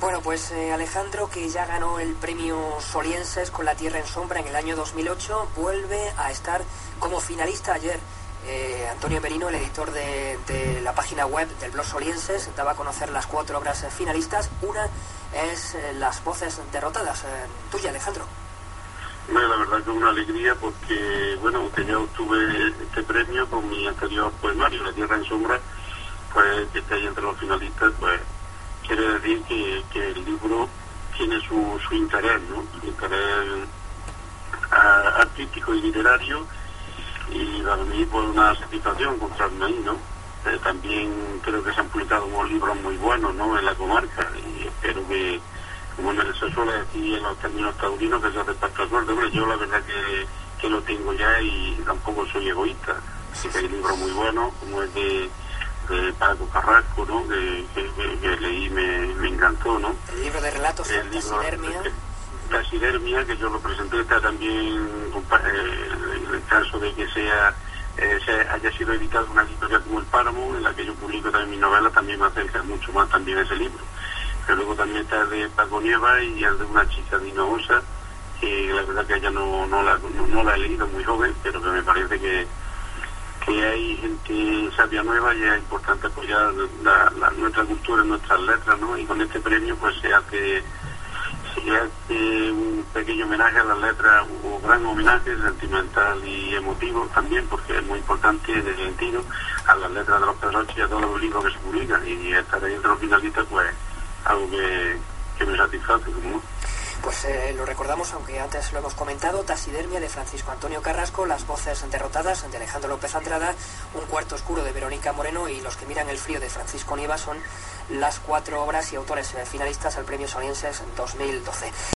Bueno, pues eh, Alejandro, que ya ganó el premio Solienses con La Tierra en Sombra en el año 2008, vuelve a estar como finalista ayer. Eh, Antonio Merino, el editor de, la página web del blog Solienses, daba a conocer las cuatro obras finalistas. Una es eh, Las voces derrotadas. tuya, Alejandro. Bueno, la verdad que una alegría porque, bueno, que yo obtuve este premio con mi anterior poemario, La Tierra en Sombra, pues que esté ahí entre los finalistas, pues quiere decir que, que el libro tiene su, su interés, ¿no? Su interés a, artístico y literario y para mí una satisfacción encontrarme ahí, ¿no? Eh, también creo que se han publicado unos libros muy buenos, ¿no? En la comarca y espero que, como se suele decir en los términos taurinos, que se hace para suerte, bueno, yo la verdad que, que lo tengo ya y tampoco soy egoísta. Así que hay libros muy buenos, como el de de Paco Carrasco, ¿no? Que, que, que leí me, me, encantó, ¿no? El libro de relatos, el Taxidermia. Taxidermia, que yo lo presenté, está también, eh, en el caso de que sea eh, se haya sido editado una editorial como El Páramo, en la que yo publico también mis novelas, también me acerca mucho más también ese libro. Pero luego también está el de Paco Nieva y el de una chica dinosa, que la verdad que ella no, no, la, no, no la he leído muy joven, pero que me parece que que hay gente sabia nueva y es importante apoyar nuestra cultura, nuestras letras, ¿no? Y con este premio pues se hace, se hace un pequeño homenaje a las letras, un gran homenaje sentimental y emotivo también, porque es muy importante en sentido a las letras de los Pedroches y a todos los libros que se publican y estar ahí entre los finalistas pues algo que, que me satisface, ¿no? Pues eh, lo recordamos, aunque antes lo hemos comentado, Taxidermia de Francisco Antonio Carrasco, Las voces derrotadas de Alejandro López Andrada, Un cuarto oscuro de Verónica Moreno y Los que miran el frío de Francisco Nieva son las cuatro obras y autores finalistas al Premio Sonienses 2012.